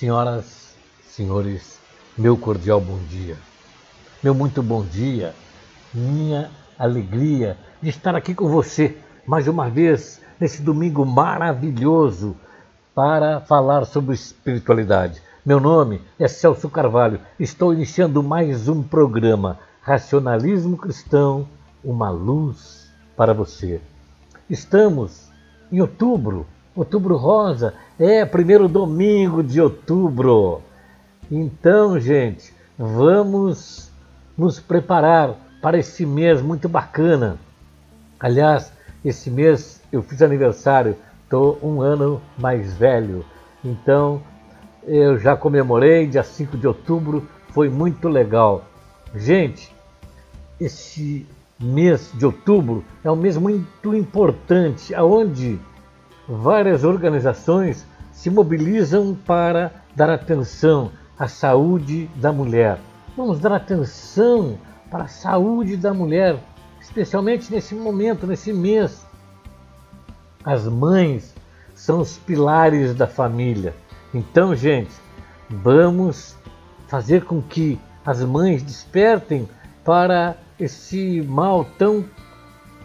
Senhoras, senhores, meu cordial bom dia. Meu muito bom dia. Minha alegria de estar aqui com você mais uma vez nesse domingo maravilhoso para falar sobre espiritualidade. Meu nome é Celso Carvalho. Estou iniciando mais um programa Racionalismo Cristão, uma luz para você. Estamos em outubro, outubro rosa, é primeiro domingo de outubro. Então, gente, vamos nos preparar para esse mês muito bacana. Aliás, esse mês eu fiz aniversário, estou um ano mais velho. Então, eu já comemorei, dia 5 de outubro, foi muito legal. Gente, esse mês de outubro é um mês muito importante, onde várias organizações se mobilizam para dar atenção à saúde da mulher. Vamos dar atenção para a saúde da mulher, especialmente nesse momento, nesse mês. As mães são os pilares da família. Então, gente, vamos fazer com que as mães despertem para esse mal tão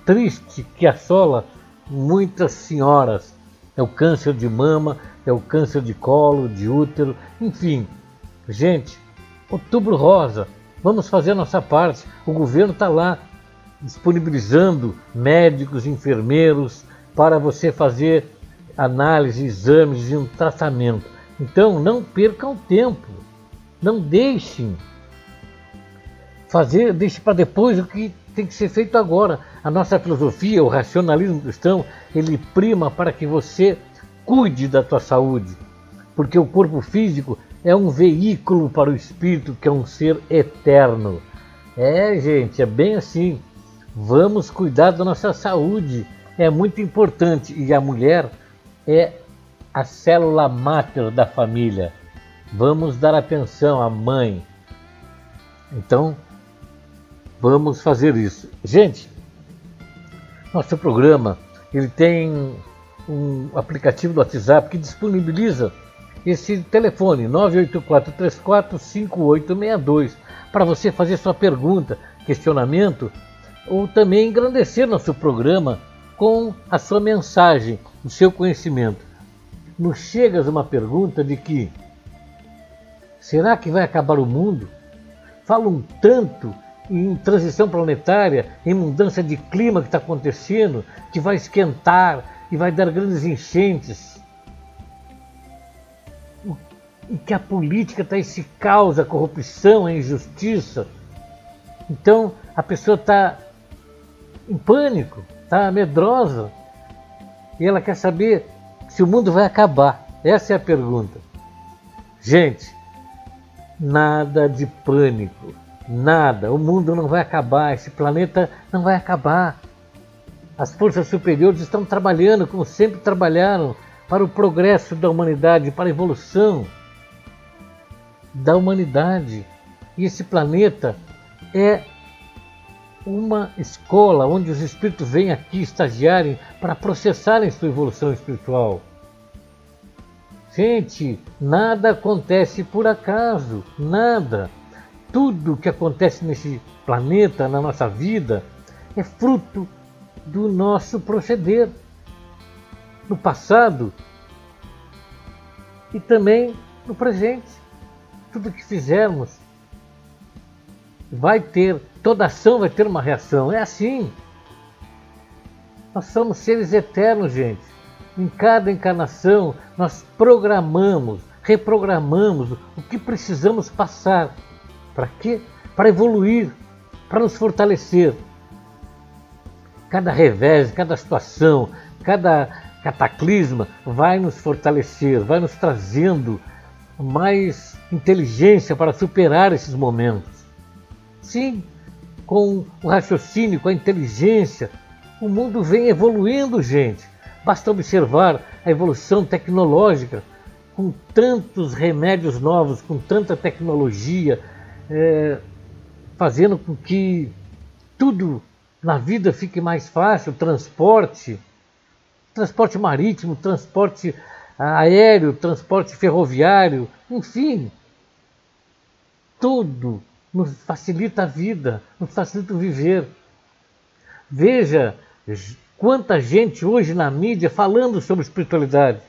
triste que assola muitas senhoras. É o câncer de mama, é o câncer de colo, de útero, enfim. Gente, outubro rosa, vamos fazer a nossa parte. O governo está lá disponibilizando médicos, enfermeiros para você fazer análise, exames e um tratamento. Então não percam tempo, não deixem fazer, deixe para depois o que tem que ser feito agora. A nossa filosofia, o racionalismo cristão, ele prima para que você cuide da tua saúde, porque o corpo físico é um veículo para o espírito, que é um ser eterno. É, gente, é bem assim. Vamos cuidar da nossa saúde, é muito importante. E a mulher é a célula máter da família. Vamos dar atenção à mãe. Então, vamos fazer isso. Gente, nosso programa ele tem um aplicativo do WhatsApp que disponibiliza esse telefone 984345862 para você fazer sua pergunta, questionamento ou também engrandecer nosso programa com a sua mensagem, o seu conhecimento. Nos chega uma pergunta de que será que vai acabar o mundo? Falam tanto em transição planetária, em mudança de clima que está acontecendo, que vai esquentar e vai dar grandes enchentes. E que a política está esse caos, a corrupção, a injustiça. Então a pessoa está em pânico, está medrosa. E ela quer saber se o mundo vai acabar. Essa é a pergunta. Gente, nada de pânico Nada, o mundo não vai acabar, esse planeta não vai acabar. As forças superiores estão trabalhando, como sempre trabalharam, para o progresso da humanidade, para a evolução da humanidade. E esse planeta é uma escola onde os espíritos vêm aqui estagiarem para processarem sua evolução espiritual. Gente, nada acontece por acaso, nada tudo que acontece nesse planeta, na nossa vida, é fruto do nosso proceder no passado e também no presente. Tudo que fizermos vai ter, toda ação vai ter uma reação. É assim. Nós somos seres eternos, gente. Em cada encarnação, nós programamos, reprogramamos o que precisamos passar para quê? Para evoluir, para nos fortalecer. Cada revés, cada situação, cada cataclisma vai nos fortalecer, vai nos trazendo mais inteligência para superar esses momentos. Sim, com o raciocínio, com a inteligência, o mundo vem evoluindo, gente. Basta observar a evolução tecnológica, com tantos remédios novos, com tanta tecnologia, é, fazendo com que tudo na vida fique mais fácil, transporte, transporte marítimo, transporte aéreo, transporte ferroviário, enfim, tudo nos facilita a vida, nos facilita o viver. Veja quanta gente hoje na mídia falando sobre espiritualidade.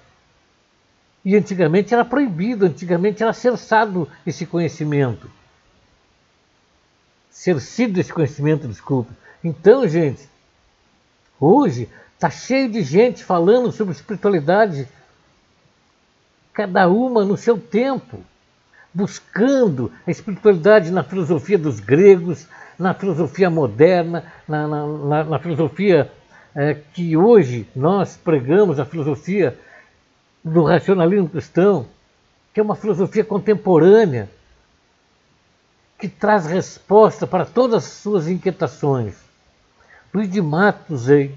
E antigamente era proibido, antigamente era cerçado esse conhecimento. Cercido esse conhecimento, desculpe. Então, gente, hoje está cheio de gente falando sobre espiritualidade, cada uma no seu tempo buscando a espiritualidade na filosofia dos gregos, na filosofia moderna, na, na, na, na filosofia é, que hoje nós pregamos, a filosofia do racionalismo cristão, que é uma filosofia contemporânea, que traz resposta para todas as suas inquietações. Luiz de Matos, em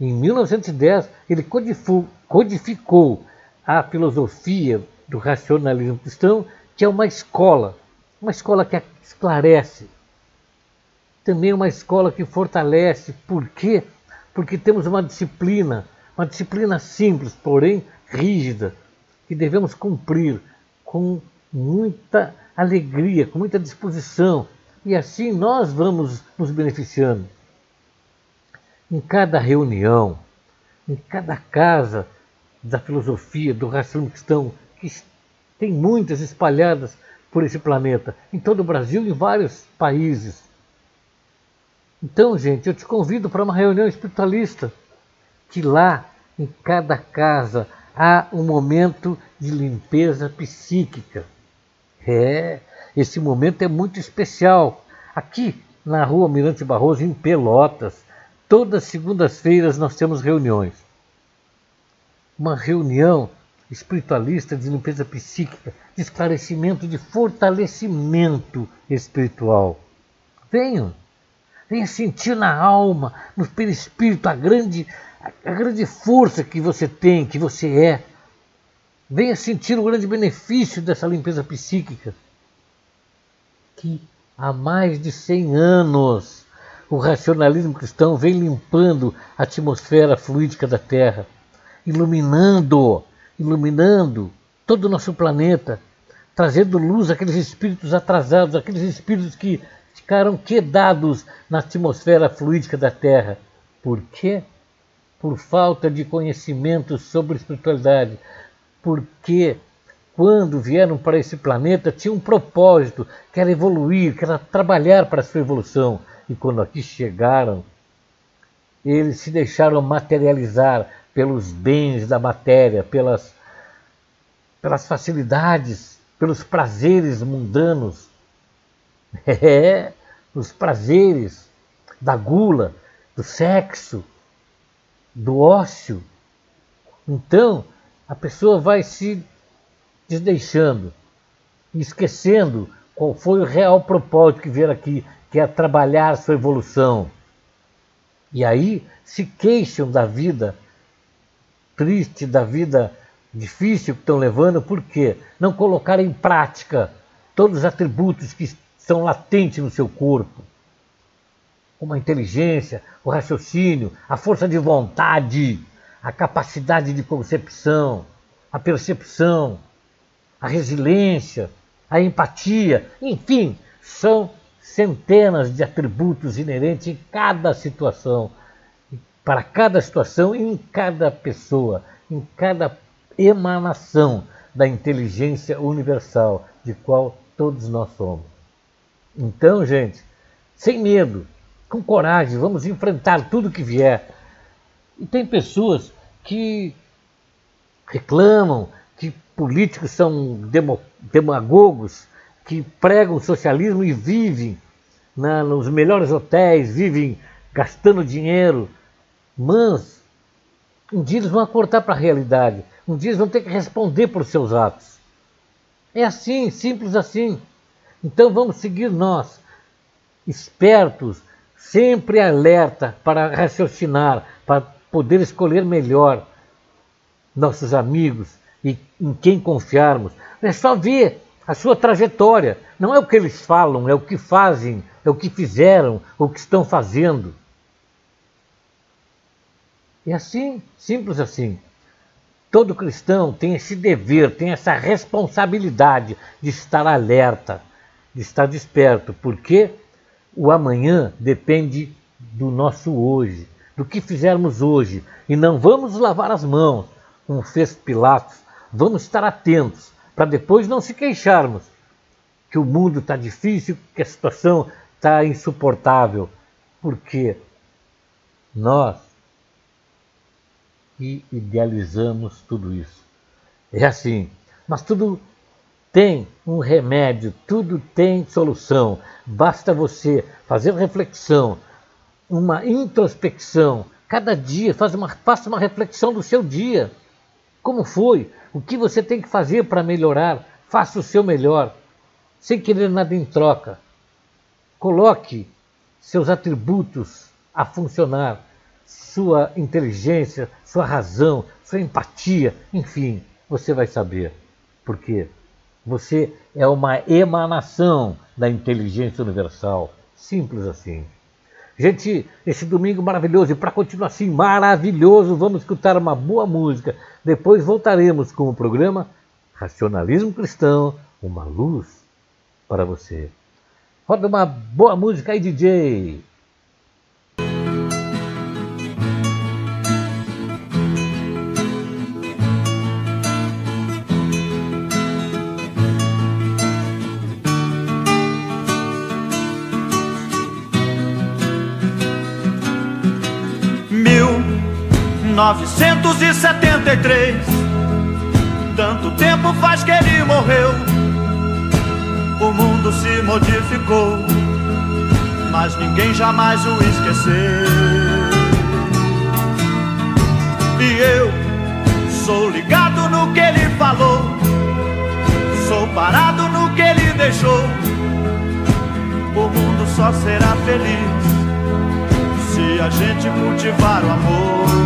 1910, ele codificou, a filosofia do racionalismo cristão que é uma escola, uma escola que esclarece, também uma escola que fortalece. Por quê? Porque temos uma disciplina, uma disciplina simples, porém rígida, que devemos cumprir com muita alegria, com muita disposição, e assim nós vamos nos beneficiando. Em cada reunião, em cada casa da filosofia, do raciocínio cristão, que tem muitas espalhadas por esse planeta, em todo o Brasil e em vários países. Então, gente, eu te convido para uma reunião espiritualista, que lá, em cada casa, há um momento de limpeza psíquica. É, esse momento é muito especial. Aqui, na rua Mirante Barroso, em Pelotas, todas as segundas-feiras nós temos reuniões. Uma reunião espiritualista de limpeza psíquica, de esclarecimento, de fortalecimento espiritual. Venham, venha sentir na alma, no perispírito, a grande, a grande força que você tem, que você é. Venha sentir o grande benefício dessa limpeza psíquica. Que há mais de 100 anos o racionalismo cristão vem limpando a atmosfera fluídica da Terra, iluminando iluminando todo o nosso planeta, trazendo luz àqueles espíritos atrasados, aqueles espíritos que ficaram quedados na atmosfera fluídica da Terra. Por quê? Por falta de conhecimento sobre espiritualidade. Porque quando vieram para esse planeta tinham um propósito, que era evoluir, que era trabalhar para a sua evolução. E quando aqui chegaram, eles se deixaram materializar pelos bens da matéria, pelas, pelas facilidades, pelos prazeres mundanos. É, os prazeres da gula, do sexo, do ócio. Então, a pessoa vai se desdeixando, esquecendo qual foi o real propósito que veio aqui, que é trabalhar a sua evolução. E aí se queixam da vida triste, da vida difícil que estão levando, por quê? Não colocar em prática todos os atributos que são latentes no seu corpo, como a inteligência, o raciocínio, a força de vontade, a capacidade de concepção, a percepção, a resiliência, a empatia, enfim, são centenas de atributos inerentes em cada situação para cada situação, em cada pessoa, em cada emanação da inteligência universal de qual todos nós somos. Então, gente, sem medo, com coragem, vamos enfrentar tudo que vier. E tem pessoas que reclamam que políticos são demagogos, que pregam socialismo e vivem na, nos melhores hotéis, vivem gastando dinheiro, mas um dia eles vão acordar para a realidade. Um dia eles vão ter que responder por seus atos. É assim, simples assim. Então vamos seguir nós, espertos, sempre alerta para raciocinar, para poder escolher melhor nossos amigos e em quem confiarmos. É só ver a sua trajetória. Não é o que eles falam, é o que fazem, é o que fizeram, o que estão fazendo. É assim, simples assim. Todo cristão tem esse dever, tem essa responsabilidade de estar alerta, de estar desperto, porque o amanhã depende do nosso hoje, do que fizermos hoje. E não vamos lavar as mãos, como fez Pilatos. Vamos estar atentos, para depois não se queixarmos que o mundo está difícil, que a situação está insuportável, porque nós que idealizamos tudo isso. É assim, mas tudo tem um remédio, tudo tem solução. Basta você fazer reflexão, uma introspecção. Cada dia faça uma, faça uma reflexão do seu dia. Como foi? O que você tem que fazer para melhorar? Faça o seu melhor, sem querer nada em troca. Coloque seus atributos a funcionar, sua inteligência, sua razão, sua empatia, enfim, você vai saber. Porque você é uma emanação da inteligência universal. Simples assim. Gente, esse domingo maravilhoso, e para continuar assim maravilhoso, vamos escutar uma boa música. Depois voltaremos com o programa Racionalismo Cristão, uma luz para você. Roda uma boa música aí, DJ. 1973. Tanto tempo faz que ele morreu. O mundo se modificou, mas ninguém jamais o esqueceu. E eu sou ligado no que ele falou, sou parado no que ele deixou. O mundo só será feliz se a gente cultivar o amor.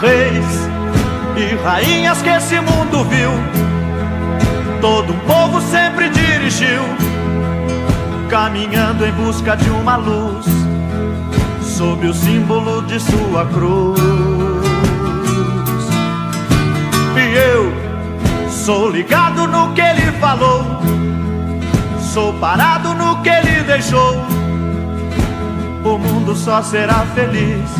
Reis e rainhas que esse mundo viu. Todo um povo sempre dirigiu, caminhando em busca de uma luz, sob o símbolo de sua cruz. E eu sou ligado no que ele falou, sou parado no que ele deixou. O mundo só será feliz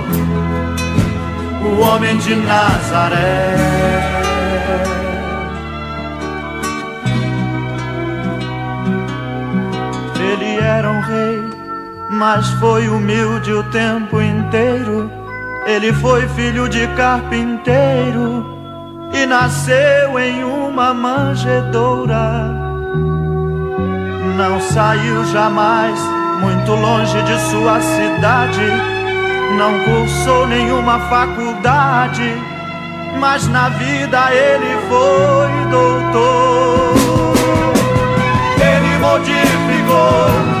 o homem de Nazaré. Ele era um rei, mas foi humilde o tempo inteiro. Ele foi filho de carpinteiro e nasceu em uma manjedoura. Não saiu jamais muito longe de sua cidade não cursou nenhuma faculdade, mas na vida ele foi doutor. Ele modificou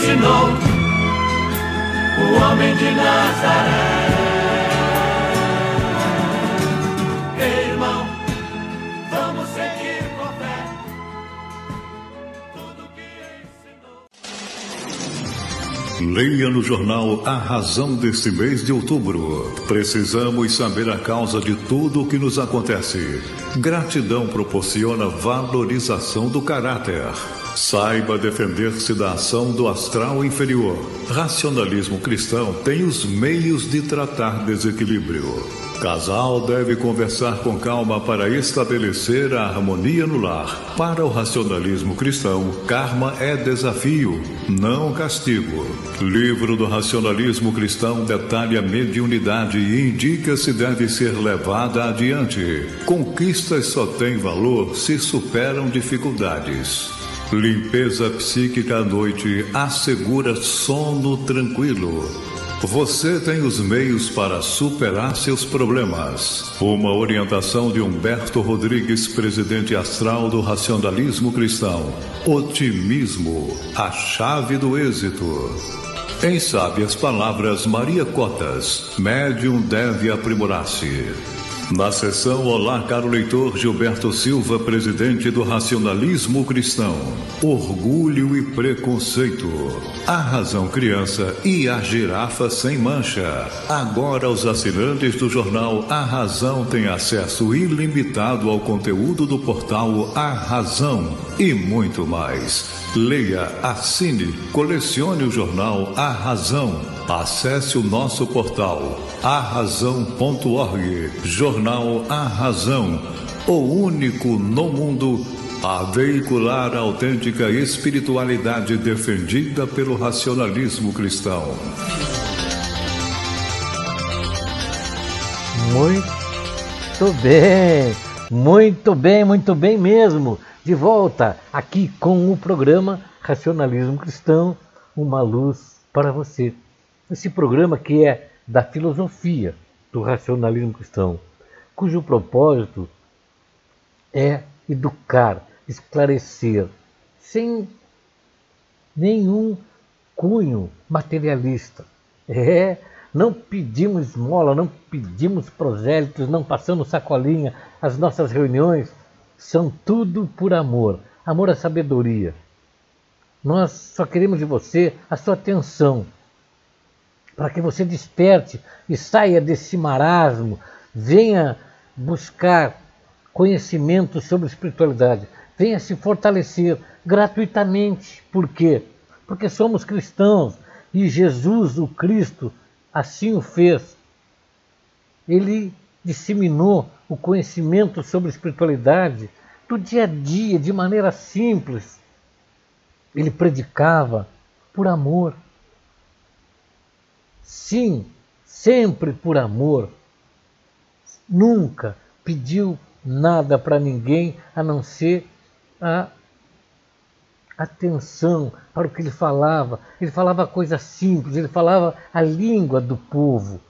Ensinou o homem de Nazaré. Leia no jornal A Razão deste mês de outubro. Precisamos saber a causa de tudo o que nos acontece. Gratidão proporciona valorização do caráter. Saiba defender-se da ação do astral inferior. Racionalismo cristão tem os meios de tratar desequilíbrio. Casal deve conversar com calma para estabelecer a harmonia no lar. Para o racionalismo cristão, karma é desafio, não castigo. Livro do racionalismo cristão detalha a mediunidade e indica se deve ser levada adiante. Conquistas só têm valor se superam dificuldades. Limpeza psíquica à noite assegura sono tranquilo. Você tem os meios para superar seus problemas. Uma orientação de Humberto Rodrigues, presidente astral do racionalismo cristão. Otimismo, a chave do êxito. Em sábias palavras, Maria Cotas, médium deve aprimorar-se. Na sessão Olá, caro leitor Gilberto Silva, presidente do Racionalismo Cristão. Orgulho e preconceito. A razão criança e a girafa sem mancha. Agora os assinantes do jornal A Razão têm acesso ilimitado ao conteúdo do portal A Razão e muito mais. Leia, assine, colecione o jornal A Razão. Acesse o nosso portal arrazão.org. Jornal A Razão, o único no mundo a veicular a autêntica espiritualidade defendida pelo racionalismo cristão. Muito bem, muito bem, muito bem mesmo. De volta aqui com o programa Racionalismo Cristão, uma luz para você. Esse programa que é da filosofia do racionalismo cristão, cujo propósito é educar, esclarecer, sem nenhum cunho materialista. É, não pedimos esmola, não pedimos prosélitos, não passamos sacolinha. As nossas reuniões são tudo por amor, amor à sabedoria. Nós só queremos de você a sua atenção para que você desperte e saia desse marasmo, venha buscar conhecimento sobre espiritualidade, venha se fortalecer gratuitamente. Por quê? Porque somos cristãos e Jesus, o Cristo, assim o fez. Ele disseminou o conhecimento sobre espiritualidade do dia a dia, de maneira simples. Ele predicava por amor. Sim, sempre por amor. Nunca pediu nada para ninguém a não ser a atenção para o que ele falava. Ele falava coisas simples, ele falava a língua do povo.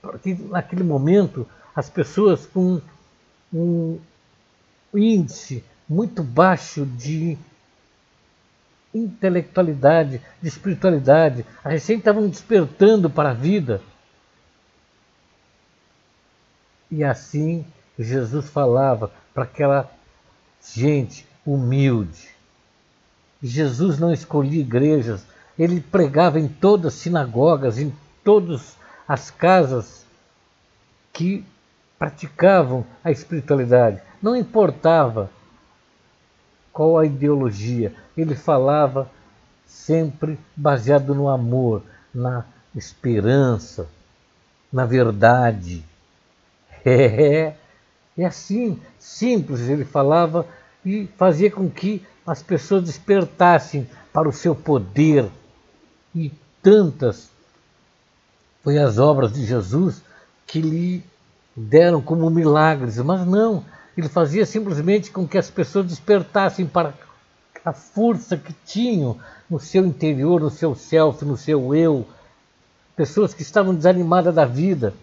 Porque naquele momento as pessoas com um índice muito baixo de intelectualidade, de espiritualidade. Recém estavam despertando para a vida. E assim Jesus falava para aquela gente humilde. Jesus não escolhia igrejas, ele pregava em todas as sinagogas, em todas as casas que praticavam a espiritualidade. Não importava qual a ideologia. Ele falava sempre baseado no amor, na esperança, na verdade. É, é assim, simples. Ele falava e fazia com que as pessoas despertassem para o seu poder e tantas. Foi as obras de Jesus que lhe deram como milagres, mas não, ele fazia simplesmente com que as pessoas despertassem para a força que tinham no seu interior, no seu self, no seu eu. Pessoas que estavam desanimadas da vida,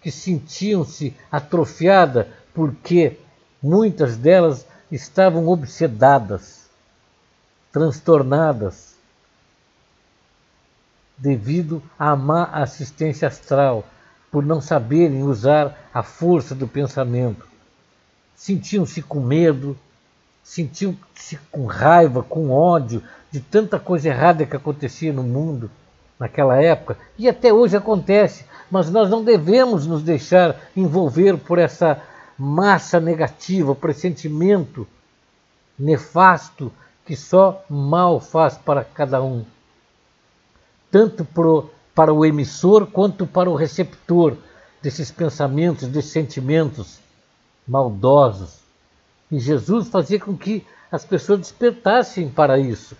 que sentiam-se atrofiadas porque muitas delas estavam obsedadas, transtornadas, devido à má assistência astral, por não saberem usar a força do pensamento. Sentiam-se com medo, sentiam-se com raiva, com ódio de tanta coisa errada que acontecia no mundo naquela época e até hoje acontece, mas nós não devemos nos deixar envolver por essa massa negativa, por esse sentimento nefasto que só mal faz para cada um, tanto pro, para o emissor quanto para o receptor desses pensamentos, desses sentimentos maldosos. E Jesus fazia com que as pessoas despertassem para isso.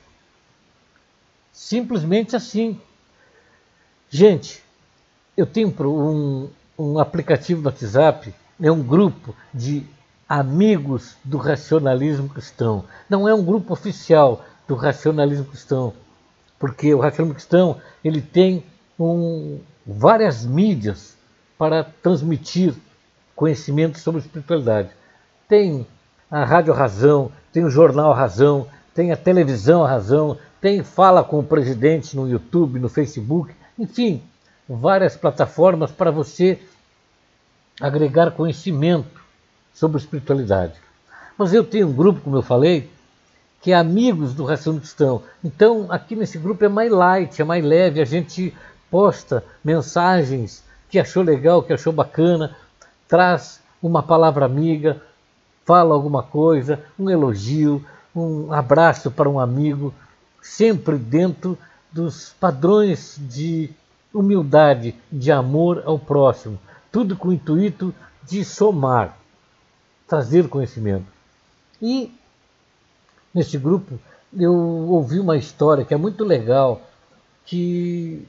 Simplesmente assim. Gente, eu tenho um, um aplicativo no WhatsApp, é um grupo de amigos do racionalismo cristão. Não é um grupo oficial do racionalismo cristão, porque o racionalismo cristão ele tem um, várias mídias para transmitir conhecimento sobre espiritualidade. Tem a Rádio Razão, tem o Jornal Razão, tem a televisão Razão, tem Fala com o Presidente no YouTube, no Facebook, enfim, várias plataformas para você agregar conhecimento sobre espiritualidade. Mas eu tenho um grupo, como eu falei, que é amigos do Ração Cristão. Então, aqui nesse grupo é mais light, é mais leve, a gente posta mensagens que achou legal, que achou bacana, traz uma palavra amiga, fala alguma coisa, um elogio, um abraço para um amigo, sempre dentro dos padrões de humildade, de amor ao próximo, tudo com o intuito de somar, trazer conhecimento. E nesse grupo eu ouvi uma história que é muito legal, que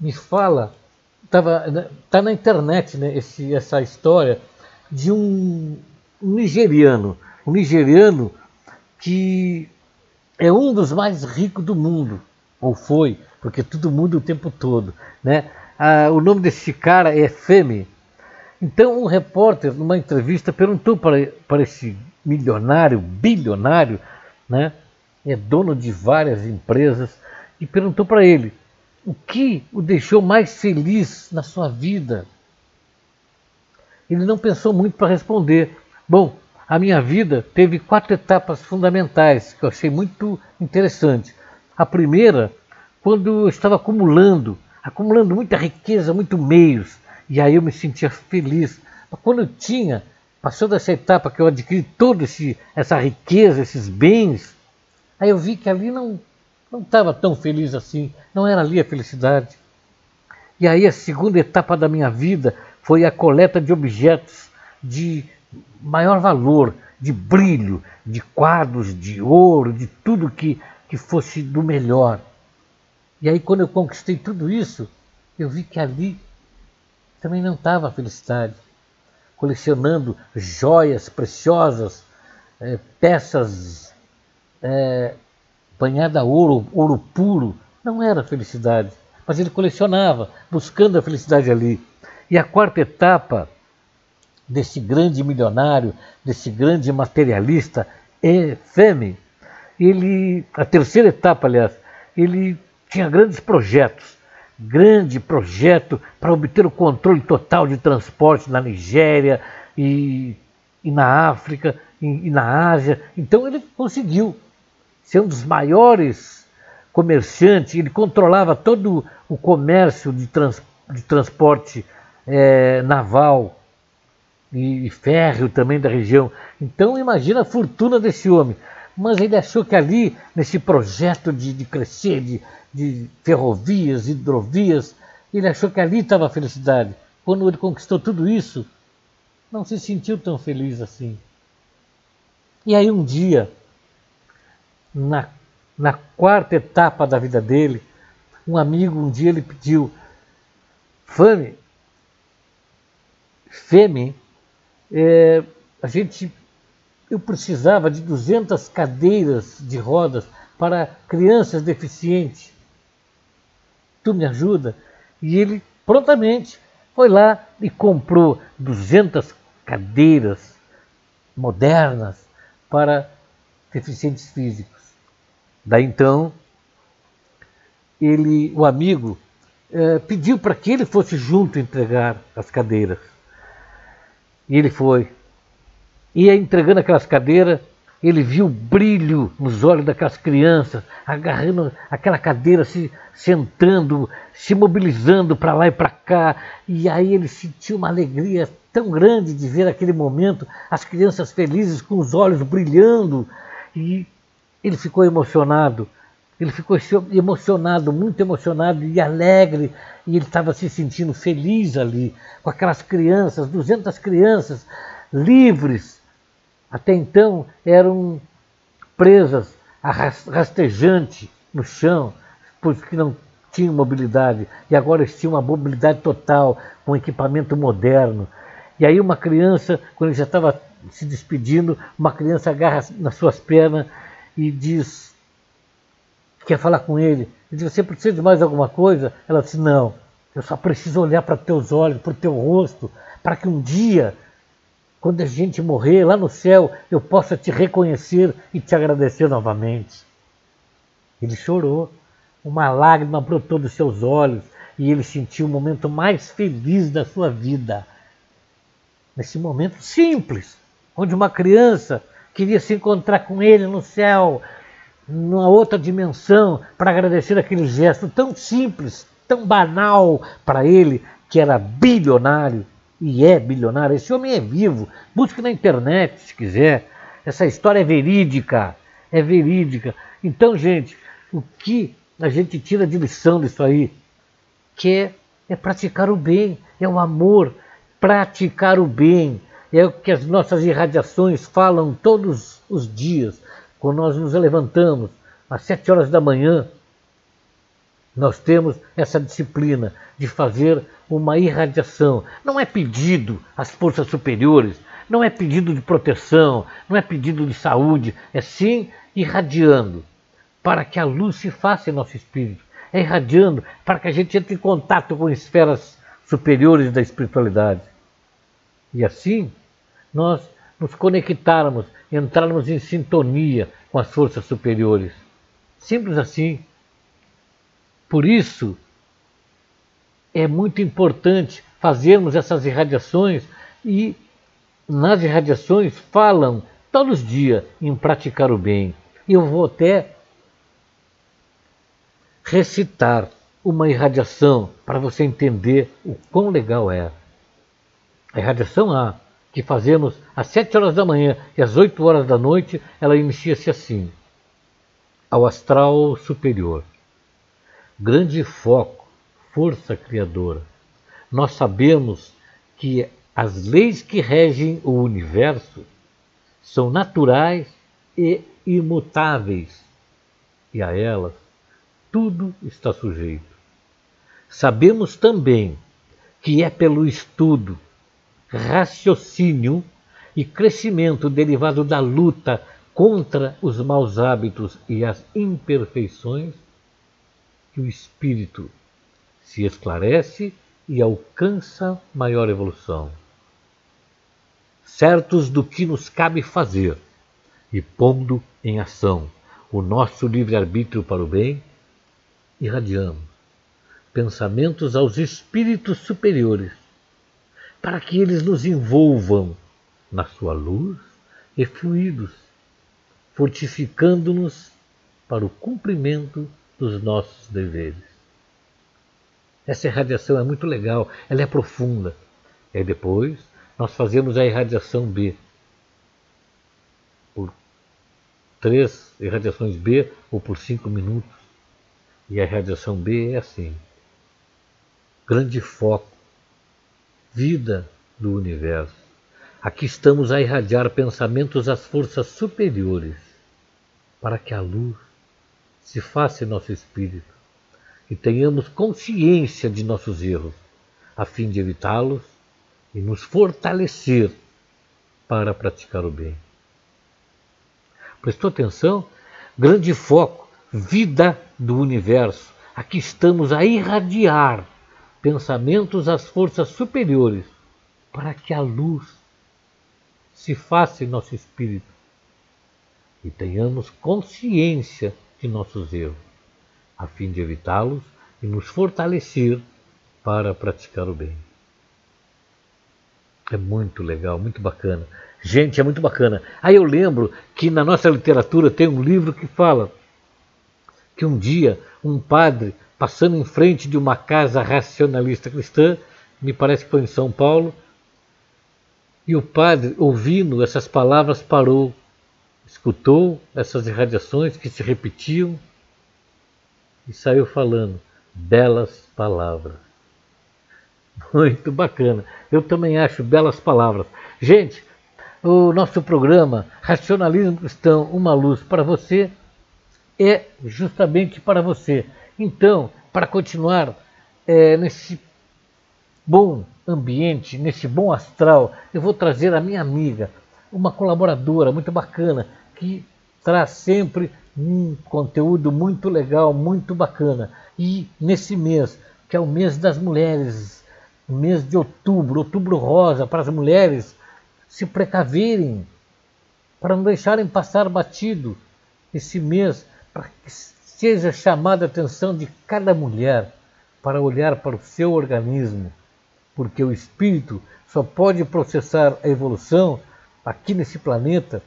me fala, tava, tá na internet né, esse, essa história de um, nigeriano, um nigeriano que é um dos mais ricos do mundo, ou foi, porque tudo muda o tempo todo. Né? Ah, o nome desse cara é Femi. Então, um repórter, numa entrevista, perguntou para, para esse milionário, bilionário, né? é dono de várias empresas, e perguntou para ele o que o deixou mais feliz na sua vida ele não pensou muito para responder. Bom, a minha vida teve quatro etapas fundamentais que eu achei muito interessante. A primeira, quando eu estava acumulando, acumulando muita riqueza, muito meios, e aí eu me sentia feliz. Mas quando eu tinha, passou dessa etapa que eu adquiri toda essa riqueza, esses bens, aí eu vi que ali não não estava tão feliz assim, não era ali a felicidade. E aí a segunda etapa da minha vida foi a coleta de objetos de maior valor, de brilho, de quadros, de ouro, de tudo que, que fosse do melhor. E aí, quando eu conquistei tudo isso, eu vi que ali também não estava a felicidade. Colecionando joias preciosas, é, peças é, banhadas a ouro, ouro puro, não era felicidade. Mas ele colecionava, buscando a felicidade ali. E a quarta etapa desse grande milionário, desse grande materialista, é Femi. Ele, a terceira etapa, aliás, ele tinha grandes projetos, grande projeto para obter o controle total de transporte na Nigéria e, e na África e, e na Ásia. Então ele conseguiu ser um dos maiores comerciantes, ele controlava todo o comércio de, trans, de transporte é, naval e férreo também da região. Então imagina a fortuna desse homem. Mas ele achou que ali, nesse projeto de, de crescer, de, de ferrovias, hidrovias, ele achou que ali estava a felicidade. Quando ele conquistou tudo isso, não se sentiu tão feliz assim. E aí um dia, na, na quarta etapa da vida dele, Um amigo, um dia ele pediu, Fame, Feme, é, a gente, eu precisava de 200 cadeiras de rodas para crianças deficientes. Tu me ajuda? E ele prontamente foi lá e comprou 200 cadeiras modernas para deficientes físicos. Daí então, ele, o amigo eh, pediu para que ele fosse junto entregar as cadeiras. E ele foi. Ia entregando aquelas cadeiras, ele viu o brilho nos olhos daquelas crianças, agarrando aquela cadeira, se sentando, se mobilizando para lá e para cá. E aí ele sentiu uma alegria tão grande de ver aquele momento, as crianças felizes com os olhos brilhando. E ele ficou emocionado. Ele ficou emocionado, muito emocionado e alegre, e ele estava se sentindo feliz ali, com aquelas crianças, 200 crianças livres. Até então eram presas, rastejante no chão, porque não tinham mobilidade, e agora eles tinham uma mobilidade total, com equipamento moderno. E aí uma criança, quando ele já estava se despedindo, uma criança agarra nas suas pernas e diz, quer falar com ele. Ele diz, você precisa de mais alguma coisa? Ela disse, não, eu só preciso olhar para teus olhos, para o teu rosto, para que um dia, quando a gente morrer lá no céu, eu possa te reconhecer e te agradecer novamente. Ele chorou, uma lágrima brotou dos seus olhos e ele sentiu o momento mais feliz da sua vida. Nesse momento simples, onde uma criança queria se encontrar com ele no céu, numa outra dimensão, para agradecer aquele gesto tão simples, tão banal para ele, que era bilionário e é bilionário. Esse homem é vivo. Busque na internet se quiser. Essa história é verídica. É verídica. Então, gente, o que a gente tira de lição disso aí? Que é, é praticar o bem, é o amor. Praticar o bem é o que as nossas irradiações falam todos os dias, quando nós nos levantamos às sete horas da manhã. Nós temos essa disciplina de fazer uma irradiação. Não é pedido às forças superiores, não é pedido de proteção, não é pedido de saúde, é sim irradiando para que a luz se faça em nosso espírito. É irradiando para que a gente entre em contato com esferas superiores da espiritualidade. E assim nós nos conectarmos, entrarmos em sintonia com as forças superiores. Simples assim. Por isso, é muito importante fazermos essas irradiações e nas irradiações falam todos os dias em praticar o bem. Eu vou até recitar uma irradiação para você entender o quão legal é. A irradiação A que fazemos às 7 horas da manhã e às 8 horas da noite, ela inicia-se assim: ao astral superior. Grande foco, força criadora. Nós sabemos que as leis que regem o universo são naturais e imutáveis, e a elas tudo está sujeito. Sabemos também que é pelo estudo raciocínio e crescimento derivado da luta contra os maus hábitos e as imperfeições que o espírito se esclarece e alcança maior evolução. Certos do que nos cabe fazer e pondo em ação o nosso livre-arbítrio para o bem, irradiamos pensamentos aos espíritos superiores para que eles nos envolvam na sua luz e fluidos, fortificando-nos para o cumprimento dos nossos deveres. Essa irradiação é muito legal, ela é profunda. E depois nós fazemos a irradiação B. Por três irradiações B ou por cinco minutos. E a irradiação B é assim. Grande foco vida do universo. Aqui estamos a irradiar pensamentos às forças superiores, para que a luz se faça em nosso espírito e tenhamos consciência de nossos erros, a fim de evitá-los e nos fortalecer para praticar o bem. Prestou atenção? Grande foco, vida do universo. Aqui estamos a irradiar pensamentos às forças superiores para que a luz se faça em nosso espírito e tenhamos consciência de nossos erros, a fim de evitá-los e nos fortalecer para praticar o bem. É muito legal, muito bacana. Gente, é muito bacana. Aí eu lembro que na nossa literatura tem um livro que fala que um dia um padre, passando em frente de uma casa racionalista cristã, me parece que foi em São Paulo, e o padre, ouvindo essas palavras, parou, escutou essas irradiações que se repetiam e saiu falando belas palavras. Muito bacana. Eu também acho belas palavras. Gente, o nosso programa Racionalismo Cristão, uma luz para você, é justamente para você. Então, para continuar é, nesse bom ambiente, nesse bom astral, eu vou trazer a minha amiga, uma colaboradora muito bacana, que traz sempre um conteúdo muito legal, muito bacana. E nesse mês, que é o mês das mulheres, mês de outubro, outubro rosa, para as mulheres se precaverem, para não deixarem passar batido esse mês, para que seja chamada a atenção de cada mulher para olhar para o seu organismo, porque o espírito só pode processar a evolução aqui nesse planeta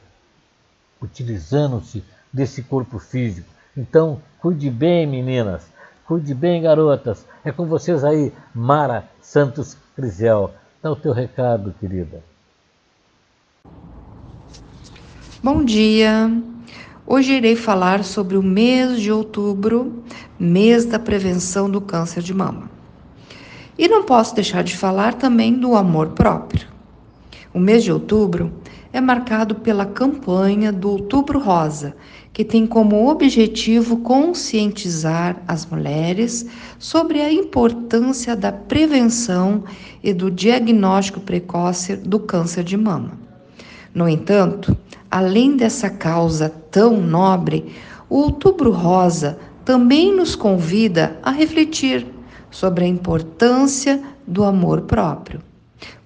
utilizando-se desse corpo físico. Então, cuide bem, meninas. Cuide bem, garotas. É com vocês aí, Mara Santos Crisel. Dá o teu recado, querida. Bom dia. Hoje irei falar sobre o mês de outubro, mês da prevenção do câncer de mama. E não posso deixar de falar também do amor próprio. O mês de outubro é marcado pela campanha do Outubro Rosa, que tem como objetivo conscientizar as mulheres sobre a importância da prevenção e do diagnóstico precoce do câncer de mama. No entanto, além dessa causa tão nobre, o Outubro Rosa também nos convida a refletir sobre a importância do amor próprio.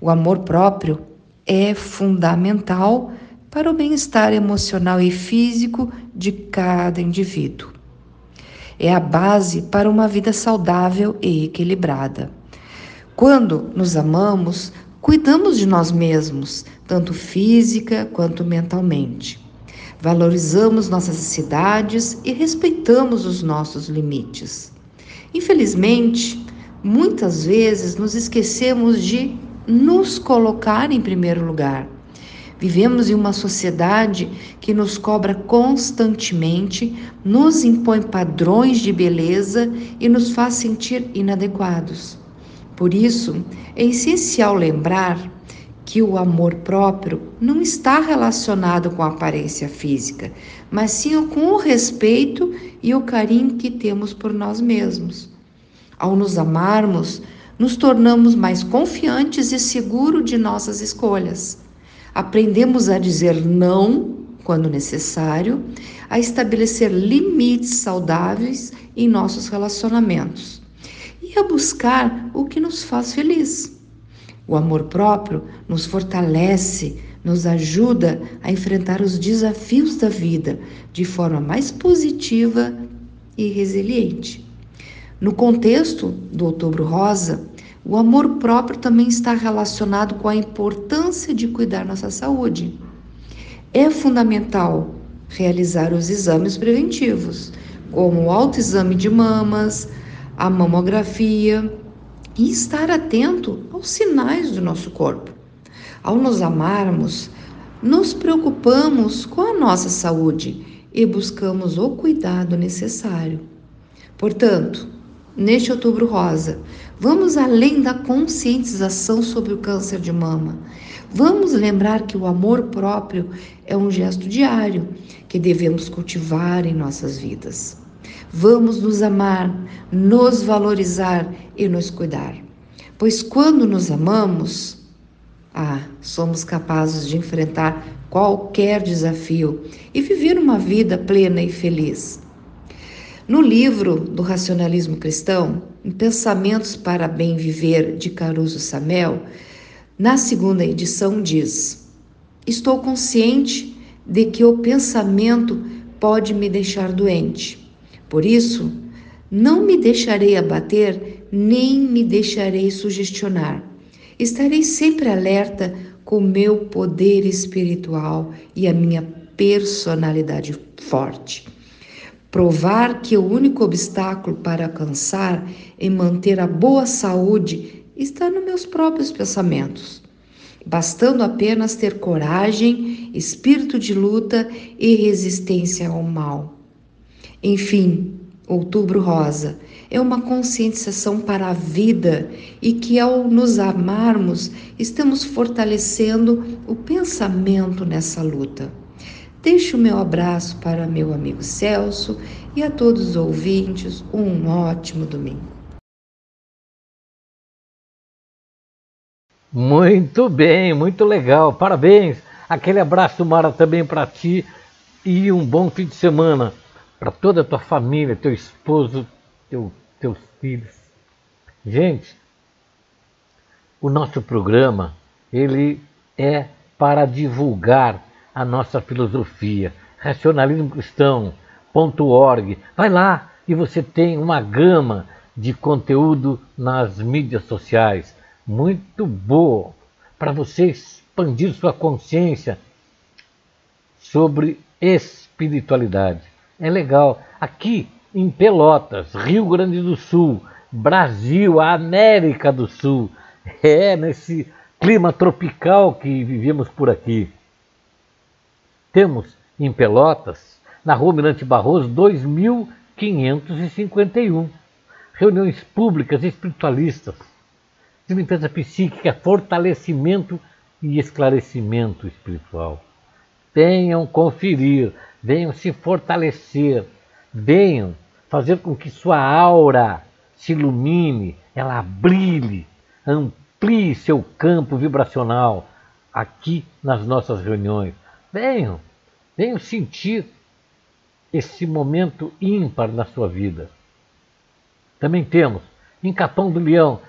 O amor próprio é fundamental para o bem-estar emocional e físico de cada indivíduo. É a base para uma vida saudável e equilibrada. Quando nos amamos, cuidamos de nós mesmos, tanto física quanto mentalmente. Valorizamos nossas necessidades e respeitamos os nossos limites. Infelizmente, muitas vezes nos esquecemos de nos colocar em primeiro lugar. Vivemos em uma sociedade que nos cobra constantemente, nos impõe padrões de beleza e nos faz sentir inadequados. Por isso, é essencial lembrar que o amor próprio não está relacionado com a aparência física, mas sim com o respeito e o carinho que temos por nós mesmos. Ao nos amarmos, nos tornamos mais confiantes e seguros de nossas escolhas. Aprendemos a dizer não quando necessário, a estabelecer limites saudáveis em nossos relacionamentos e a buscar o que nos faz feliz. O amor próprio nos fortalece, nos ajuda a enfrentar os desafios da vida de forma mais positiva e resiliente. No contexto do Outubro Rosa, o amor próprio também está relacionado com a importância de cuidar nossa saúde. É fundamental realizar os exames preventivos, como o autoexame de mamas, a mamografia e estar atento aos sinais do nosso corpo. Ao nos amarmos, nos preocupamos com a nossa saúde e buscamos o cuidado necessário. Portanto, Neste Outubro Rosa, vamos além da conscientização sobre o câncer de mama. Vamos lembrar que o amor próprio é um gesto diário que devemos cultivar em nossas vidas. Vamos nos amar, nos valorizar e nos cuidar. Pois quando nos amamos, ah, somos capazes de enfrentar qualquer desafio e viver uma vida plena e feliz. No livro do Racionalismo Cristão, Pensamentos para Bem Viver, de Caruso Samel, na segunda edição diz: Estou consciente de que o pensamento pode me deixar doente. Por isso, não me deixarei abater, nem me deixarei sugestionar. Estarei sempre alerta com meu poder espiritual e a minha personalidade forte. Provar que o único obstáculo para alcançar e manter a boa saúde está nos meus próprios pensamentos, bastando apenas ter coragem, espírito de luta e resistência ao mal. Enfim, Outubro Rosa é uma conscientização para a vida e que, ao nos amarmos, estamos fortalecendo o pensamento nessa luta. Deixo o meu abraço para meu amigo Celso e a todos os ouvintes um ótimo domingo. Muito bem, muito legal, parabéns. Aquele abraço, Mara, também para ti e um bom fim de semana para toda a tua família, teu esposo, teu, teus filhos. Gente, o nosso programa ele é para divulgar a nossa filosofia. Racionalismocristão.org. Vai lá e você tem uma gama de conteúdo nas mídias sociais. Muito boa para você expandir sua consciência sobre espiritualidade. É legal. Aqui em Pelotas, Rio Grande do Sul, Brasil, América do Sul. É nesse clima tropical que vivemos por aqui. Temos em Pelotas, na Rua Mirante Barroso, 2.551 reuniões públicas espiritualistas de limpeza psíquica, fortalecimento e esclarecimento espiritual. Venham conferir, venham se fortalecer, venham fazer com que sua aura se ilumine, ela brilhe, amplie seu campo vibracional aqui nas nossas reuniões. Venham, venham sentir esse momento ímpar na sua vida. Também temos em Capão do Leão,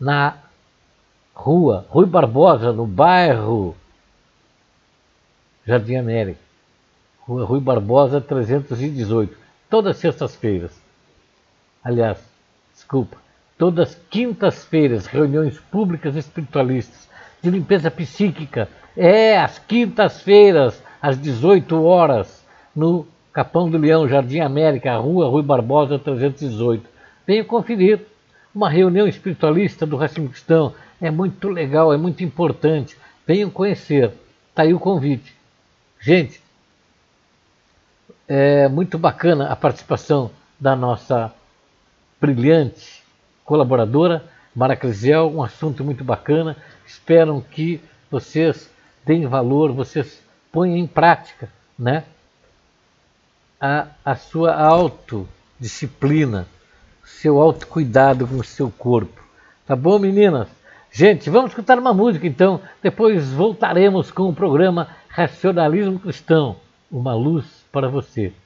na rua Rui Barbosa, no bairro Jardim América, rua Rui Barbosa 318, todas sextas-feiras. Aliás, desculpa, todas quintas-feiras, reuniões públicas espiritualistas de limpeza psíquica. É, às quintas-feiras, às 18 horas, no Capão do Leão, Jardim América, Rua Rui Barbosa 318. Venha conferir uma reunião espiritualista do Racismo Cristão. É muito legal, é muito importante. Venham conhecer. Está aí o convite. Gente, é muito bacana a participação da nossa brilhante colaboradora, Mara Crisiel, um assunto muito bacana. Espero que vocês deem valor, vocês ponham em prática né, a, a sua autodisciplina, seu autocuidado com o seu corpo. Tá bom, meninas? Gente, vamos escutar uma música então, depois voltaremos com o programa Racionalismo Cristão uma luz para você.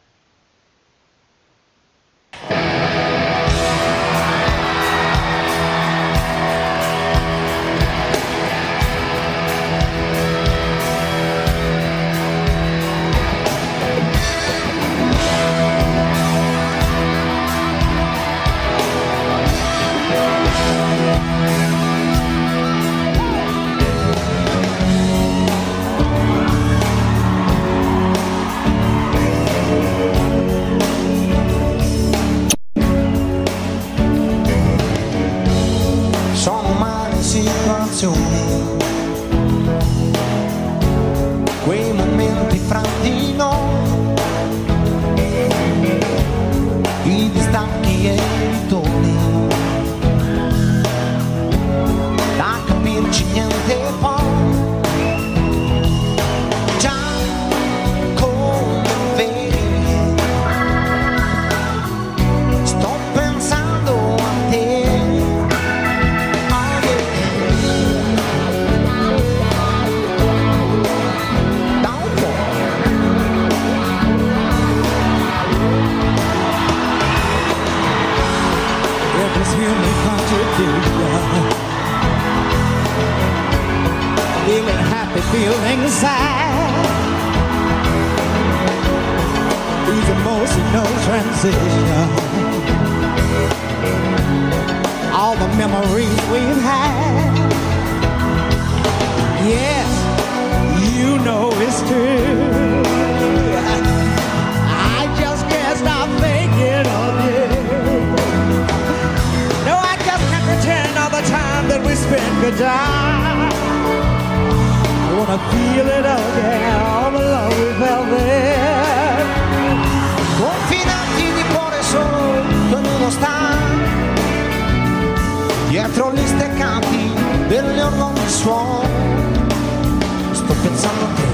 Good time. I wanna feel it again, all the love we felt then. Confinati di cuore solo, ognuno sta dietro gli steccanti delle ormoni suono. Sto pensando a te.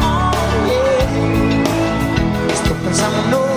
Oh, yeah. Sto pensando a noi.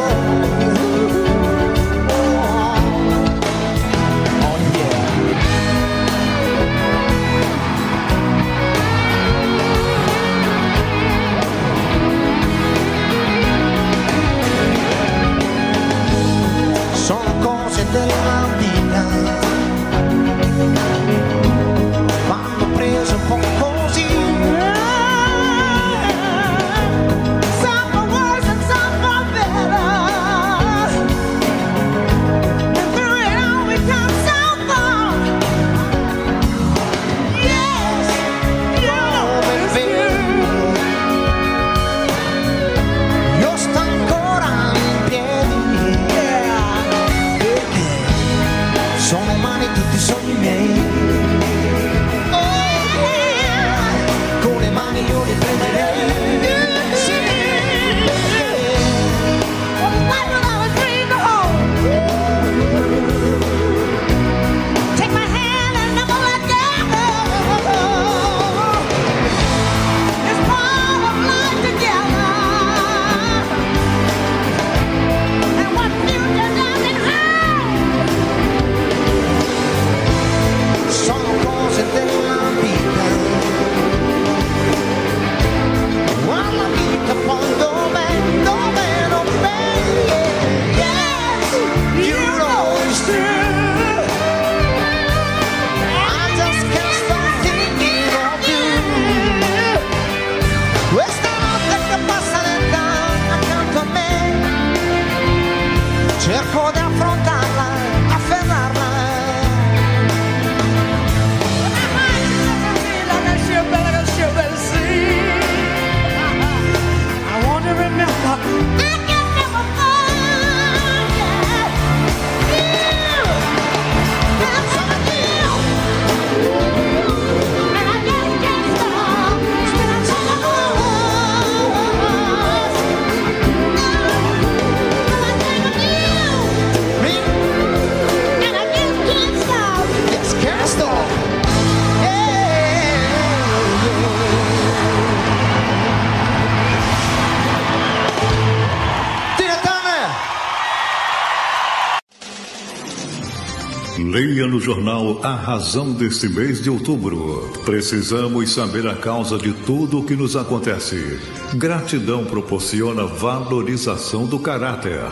A Razão deste mês de outubro. Precisamos saber a causa de tudo o que nos acontece. Gratidão proporciona valorização do caráter.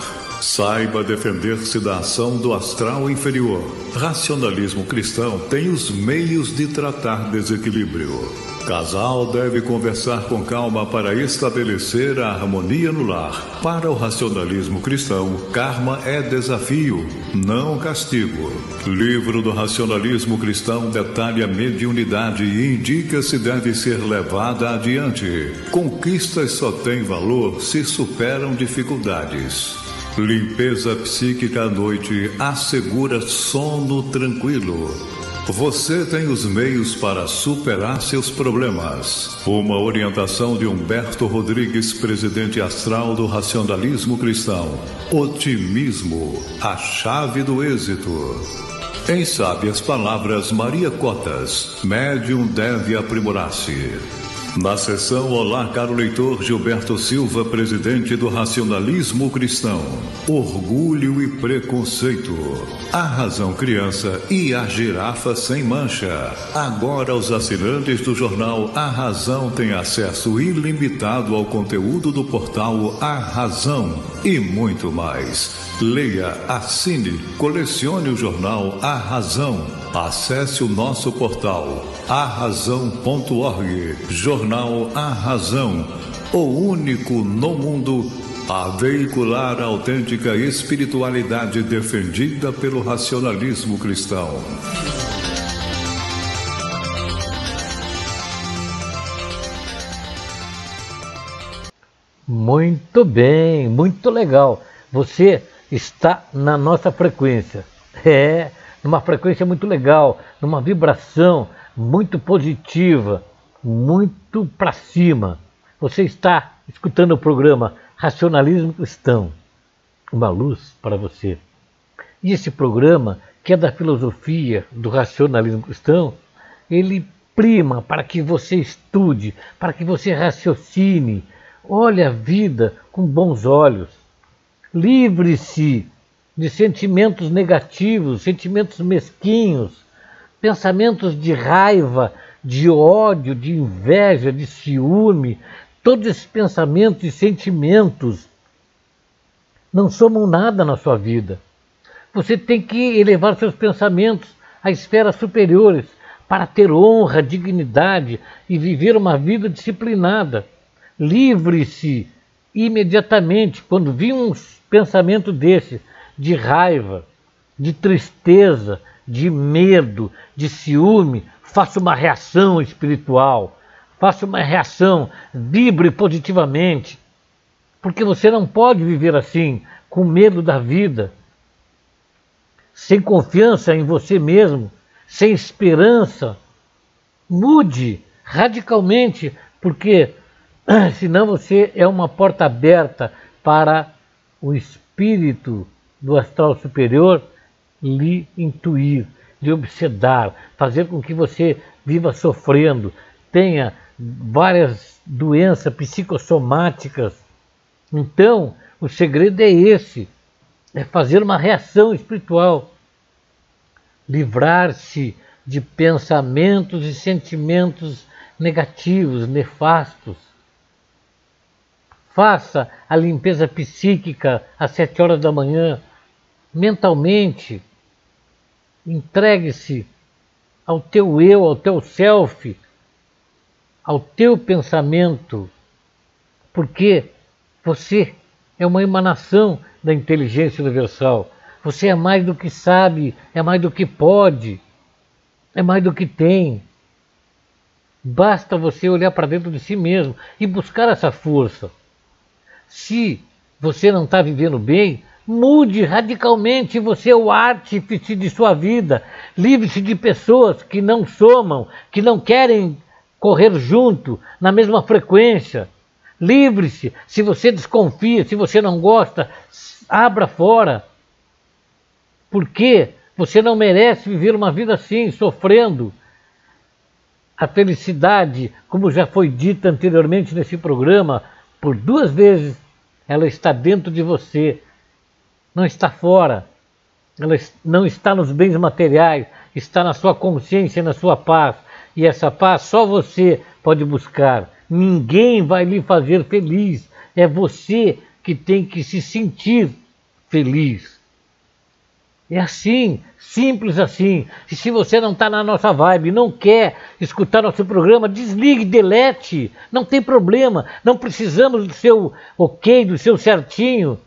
Saiba defender-se da ação do astral inferior. Racionalismo cristão tem os meios de tratar desequilíbrio. Casal deve conversar com calma para estabelecer a harmonia no lar. Para o racionalismo cristão, karma é desafio, não castigo. Livro do racionalismo cristão detalha a mediunidade e indica se deve ser levada adiante. Conquistas só têm valor se superam dificuldades. Limpeza psíquica à noite assegura sono tranquilo. Você tem os meios para superar seus problemas. Uma orientação de Humberto Rodrigues, presidente astral do racionalismo cristão. Otimismo, a chave do êxito. Em sábias palavras, Maria Cotas, médium deve aprimorar-se. Na sessão Olá, caro leitor, Gilberto Silva, presidente do Racionalismo Cristão. Orgulho e preconceito. A razão criança e a girafa sem mancha. Agora os assinantes do jornal A Razão têm acesso ilimitado ao conteúdo do portal A Razão e muito mais. Leia, assine, colecione o jornal A Razão. Acesse o nosso portal arrazão.org. Jornal A Razão, o único no mundo a veicular a autêntica espiritualidade defendida pelo racionalismo cristão. Muito bem, muito legal. Você está na nossa frequência. É, numa frequência muito legal, numa vibração muito positiva, muito para cima. Você está escutando o programa Racionalismo Cristão, uma luz para você. E esse programa, que é da filosofia do racionalismo cristão, ele prima para que você estude, para que você raciocine, olhe a vida com bons olhos Livre-se de sentimentos negativos, sentimentos mesquinhos, pensamentos de raiva, de ódio, de inveja, de ciúme. Todos esses pensamentos e sentimentos não somam nada na sua vida. Você tem que elevar seus pensamentos a esferas superiores para ter honra, dignidade e viver uma vida disciplinada. Livre-se imediatamente quando vir uns pensamento desse, de raiva, de tristeza, de medo, de ciúme, faça uma reação espiritual, faça uma reação, vibre positivamente, porque você não pode viver assim, com medo da vida, sem confiança em você mesmo, sem esperança. Mude radicalmente, porque senão você é uma porta aberta para o espírito do astral superior lhe intuir, lhe obsedar, fazer com que você viva sofrendo, tenha várias doenças psicossomáticas. Então, o segredo é esse: é fazer uma reação espiritual, livrar-se de pensamentos e sentimentos negativos, nefastos faça a limpeza psíquica às sete horas da manhã, mentalmente, entregue-se ao teu eu, ao teu self, ao teu pensamento, porque você é uma emanação da inteligência universal. Você é mais do que sabe, é mais do que pode, é mais do que tem. Basta você olhar para dentro de si mesmo e buscar essa força. Se você não está vivendo bem, mude radicalmente. Você é o artífice de sua vida. Livre-se de pessoas que não somam, que não querem correr junto na mesma frequência. Livre-se. Se você desconfia, se você não gosta, abra fora. Porque você não merece viver uma vida assim, sofrendo. A felicidade, como já foi dita anteriormente nesse programa, por duas vezes ela está dentro de você, não está fora. Ela não está nos bens materiais, está na sua consciência, na sua paz. E essa paz só você pode buscar. Ninguém vai lhe fazer feliz. É você que tem que se sentir feliz. É assim, simples assim. E se você não está na nossa vibe, não quer escutar nosso programa, desligue, delete. Não tem problema. Não precisamos do seu ok, do seu certinho,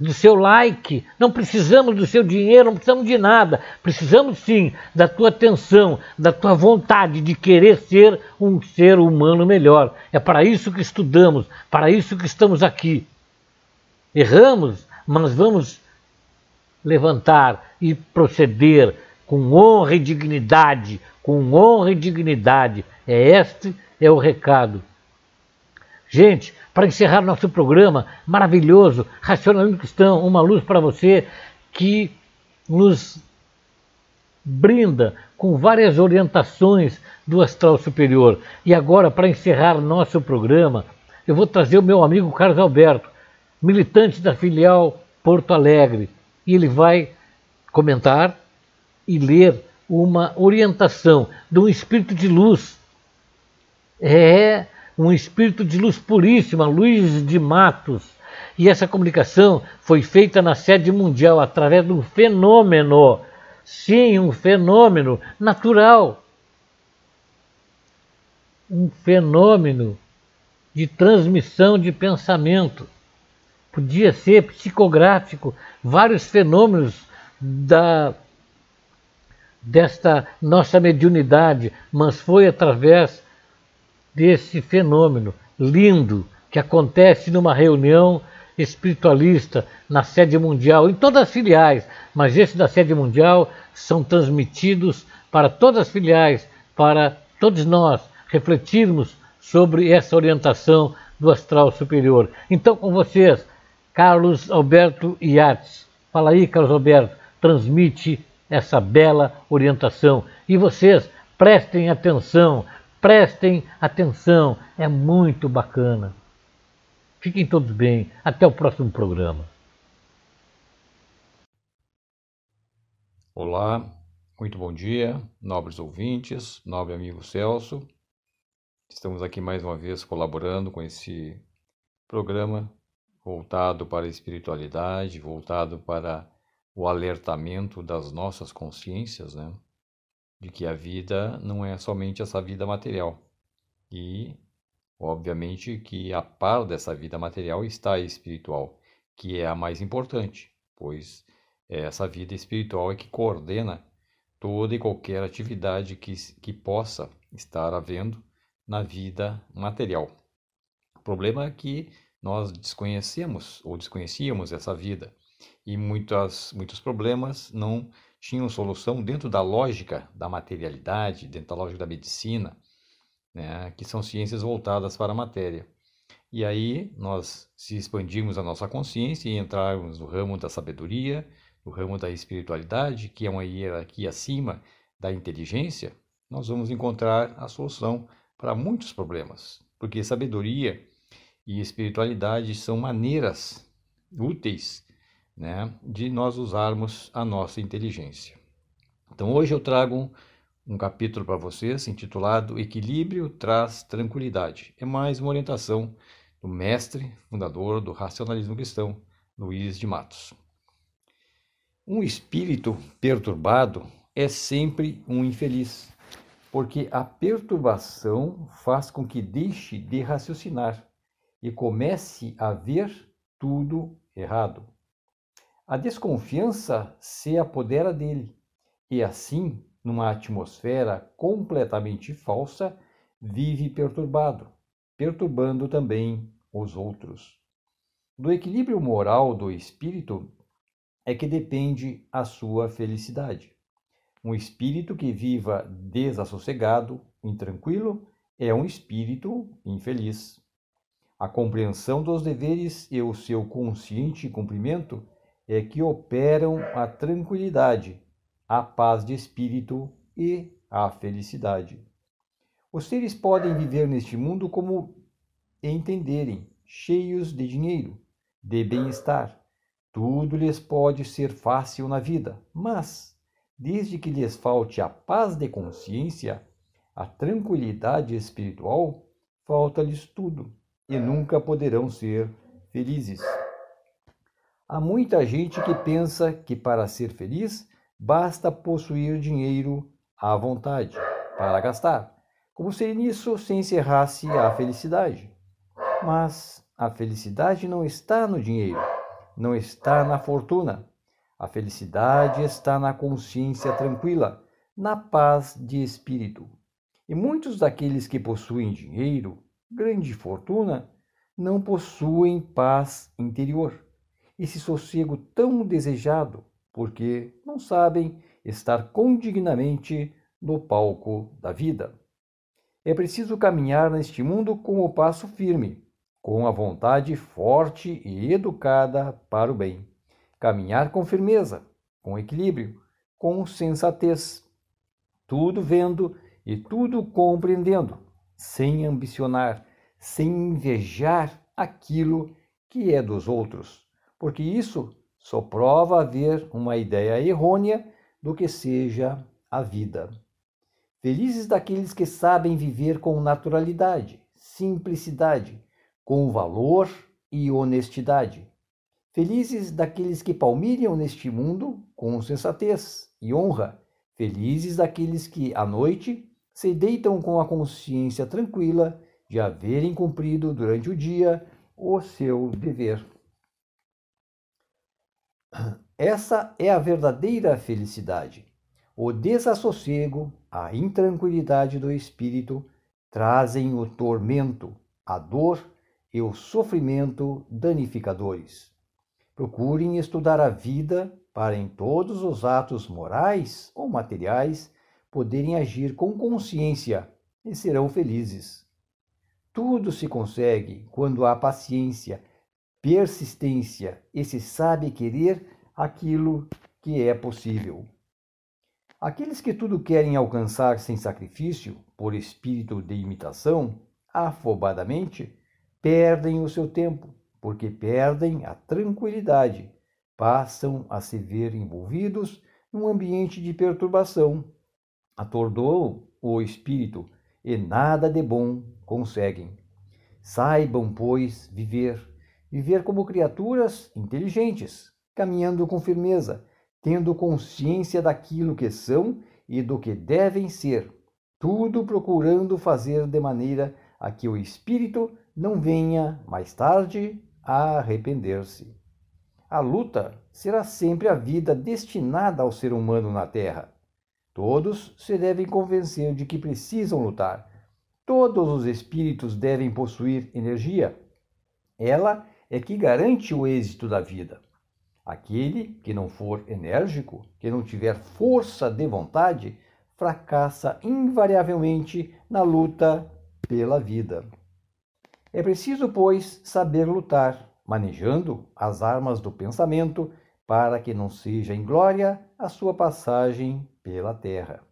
do seu like. Não precisamos do seu dinheiro, não precisamos de nada. Precisamos sim da tua atenção, da tua vontade de querer ser um ser humano melhor. É para isso que estudamos, para isso que estamos aqui. Erramos, mas vamos levantar e proceder com honra e dignidade, com honra e dignidade. É este é o recado. Gente, para encerrar nosso programa maravilhoso, Racionalismo Cristão, uma luz para você que nos brinda com várias orientações do astral superior. E agora, para encerrar nosso programa, eu vou trazer o meu amigo Carlos Alberto, militante da filial Porto Alegre, e ele vai comentar e ler uma orientação de um espírito de luz. É um espírito de luz puríssima, Luiz de Matos. E essa comunicação foi feita na sede mundial através de um fenômeno, sim, um fenômeno natural. Um fenômeno de transmissão de pensamento. Podia ser psicográfico, vários fenômenos da desta nossa mediunidade, mas foi através desse fenômeno lindo que acontece numa reunião espiritualista na sede mundial, em todas as filiais, mas esse da sede mundial são transmitidos para todas as filiais, para todos nós refletirmos sobre essa orientação do astral superior. Então, com vocês, Carlos Alberto Iates. Fala aí, Carlos Alberto, transmite essa bela orientação. E vocês, prestem atenção, prestem atenção, é muito bacana. Fiquem todos bem, até o próximo programa. Olá, muito bom dia, nobres ouvintes, nobre amigo Celso. Estamos aqui mais uma vez colaborando com esse programa voltado para a espiritualidade, voltado para o alertamento das nossas consciências, né? De que a vida não é somente essa vida material. E, obviamente, que a par dessa vida material está a espiritual, que é a mais importante, pois essa vida espiritual é que coordena toda e qualquer atividade que, que possa estar havendo na vida material. O problema é que nós desconhecemos ou desconhecíamos essa vida e muitas, muitos problemas não tinham solução dentro da lógica da materialidade, dentro da lógica da medicina, né, que são ciências voltadas para a matéria. E aí nós se expandimos a nossa consciência e entrarmos no ramo da sabedoria, no ramo da espiritualidade, que é uma hierarquia acima da inteligência, nós vamos encontrar a solução para muitos problemas, porque sabedoria e espiritualidade são maneiras úteis né, de nós usarmos a nossa inteligência. Então hoje eu trago um capítulo para vocês intitulado Equilíbrio traz tranquilidade. É mais uma orientação do mestre fundador do racionalismo cristão, Luiz de Matos. Um espírito perturbado é sempre um infeliz, porque a perturbação faz com que deixe de raciocinar e comece a ver tudo errado. A desconfiança se apodera dele e assim, numa atmosfera completamente falsa, vive perturbado, perturbando também os outros. Do equilíbrio moral do espírito é que depende a sua felicidade. Um espírito que viva desassossegado, intranquilo, é um espírito infeliz. A compreensão dos deveres e o seu consciente cumprimento é que operam a tranquilidade, a paz de espírito e a felicidade. Os seres podem viver neste mundo como entenderem, cheios de dinheiro, de bem-estar. Tudo lhes pode ser fácil na vida, mas, desde que lhes falte a paz de consciência, a tranquilidade espiritual, falta-lhes tudo e nunca poderão ser felizes. Há muita gente que pensa que para ser feliz basta possuir dinheiro à vontade para gastar, como se nisso se encerrasse a felicidade. Mas a felicidade não está no dinheiro, não está na fortuna. A felicidade está na consciência tranquila, na paz de espírito. E muitos daqueles que possuem dinheiro, grande fortuna, não possuem paz interior esse sossego tão desejado, porque não sabem estar condignamente no palco da vida. É preciso caminhar neste mundo com o passo firme, com a vontade forte e educada para o bem. Caminhar com firmeza, com equilíbrio, com sensatez, tudo vendo e tudo compreendendo, sem ambicionar, sem invejar aquilo que é dos outros, porque isso só prova haver uma ideia errônea do que seja a vida. Felizes daqueles que sabem viver com naturalidade, simplicidade, com valor e honestidade. Felizes daqueles que palmilham neste mundo com sensatez e honra. Felizes daqueles que, à noite, se deitam com a consciência tranquila de haverem cumprido durante o dia o seu dever. Essa é a verdadeira felicidade. O desassossego, a intranquilidade do espírito trazem o tormento, a dor e o sofrimento danificadores. Procurem estudar a vida para, em todos os atos morais ou materiais, poderem agir com consciência e serão felizes. Tudo se consegue quando há paciência, persistência e se sabe querer aquilo que é possível. Aqueles que tudo querem alcançar sem sacrifício, por espírito de imitação, afobadamente, perdem o seu tempo, porque perdem a tranquilidade, passam a se ver envolvidos num ambiente de perturbação. Atordoam o espírito e nada de bom conseguem. Saibam, pois, viver, viver como criaturas inteligentes, caminhando com firmeza, tendo consciência daquilo que são e do que devem ser, tudo procurando fazer de maneira a que o espírito não venha mais tarde a arrepender-se. A luta será sempre a vida destinada ao ser humano na Terra. Todos se devem convencer de que precisam lutar. Todos os espíritos devem possuir energia. Ela é que garante o êxito da vida. Aquele que não for enérgico, que não tiver força de vontade, fracassa invariavelmente na luta pela vida. É preciso, pois, saber lutar, manejando as armas do pensamento, para que não seja em glória a sua passagem pela terra.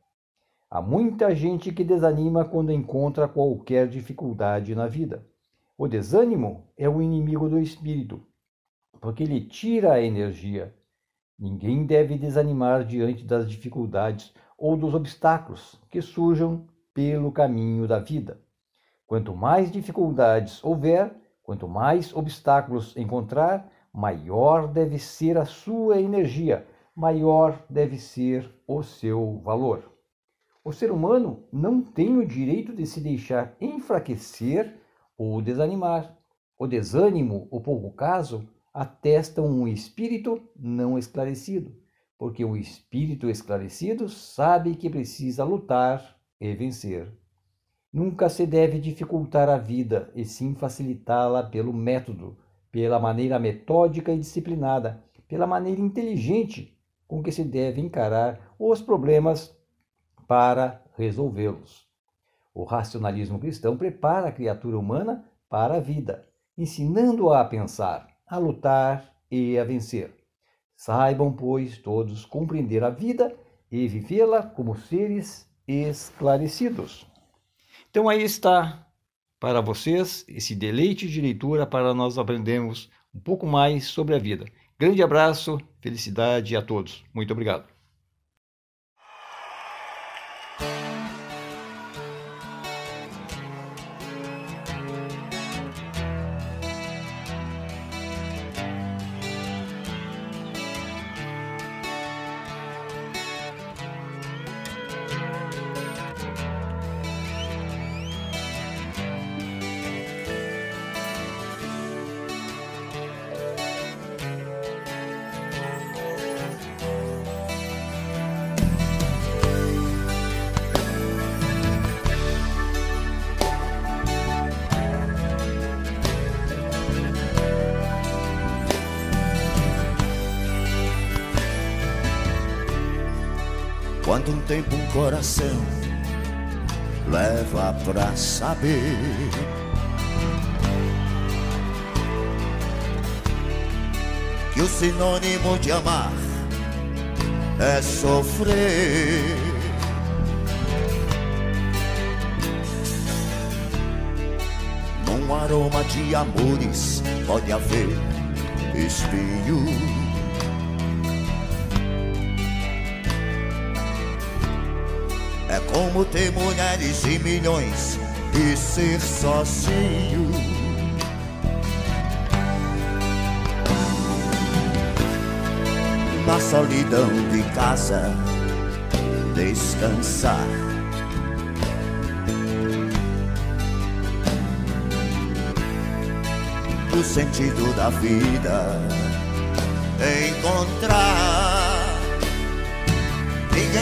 Há muita gente que desanima quando encontra qualquer dificuldade na vida. O desânimo é o inimigo do espírito porque ele tira a energia. Ninguém deve desanimar diante das dificuldades ou dos obstáculos que surjam pelo caminho da vida. Quanto mais dificuldades houver, quanto mais obstáculos encontrar, maior deve ser a sua energia, maior deve ser o seu valor. O ser humano não tem o direito de se deixar enfraquecer ou desanimar. O desânimo, o pouco caso, atestam um espírito não esclarecido, porque o espírito esclarecido sabe que precisa lutar e vencer. Nunca se deve dificultar a vida, e sim facilitá-la pelo método, pela maneira metódica e disciplinada, pela maneira inteligente com que se deve encarar os problemas para resolvê-los. O racionalismo cristão prepara a criatura humana para a vida, ensinando-a a pensar, a lutar e a vencer. Saibam, pois, todos compreender a vida e vivê-la como seres esclarecidos. Então aí está para vocês esse deleite de leitura para nós aprendermos um pouco mais sobre a vida. Grande abraço, felicidade a todos. Muito obrigado. Quanto tempo um coração leva pra saber que o sinônimo de amar é sofrer. Num aroma de amores pode haver espinho. Como ter mulheres e milhões e ser sozinho. na solidão de casa descansar. O sentido da vida encontrar.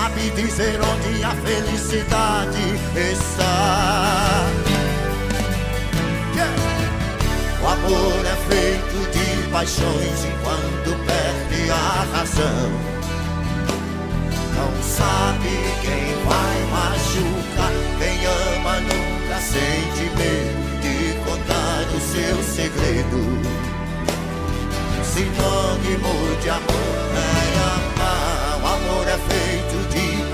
Sabe dizer onde a felicidade está. O amor é feito de paixões e quando perde a razão. Não sabe quem vai machucar. Quem ama nunca sente medo de contar o seu segredo. Sinônimo de amor é amar. O amor é feito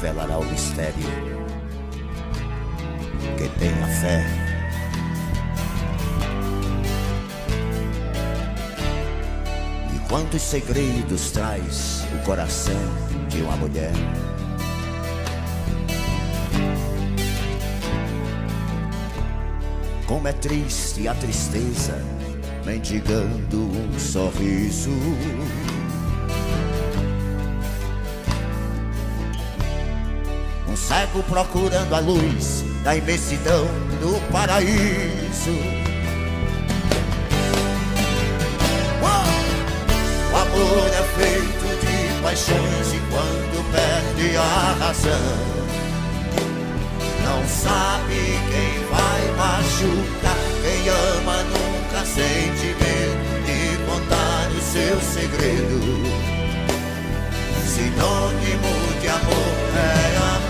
revelará o mistério? Que tenha fé. E quantos segredos traz o coração de uma mulher? Como é triste a tristeza, mendigando um sorriso. Cego procurando a luz da imensidão do paraíso. Uou! O amor é feito de paixões e quando perde a razão, não sabe quem vai machucar. Quem ama nunca sente medo de contar o seu segredo. Sinônimo de amor é amar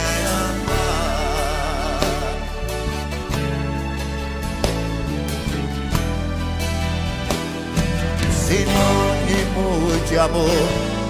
Sinônimo de amor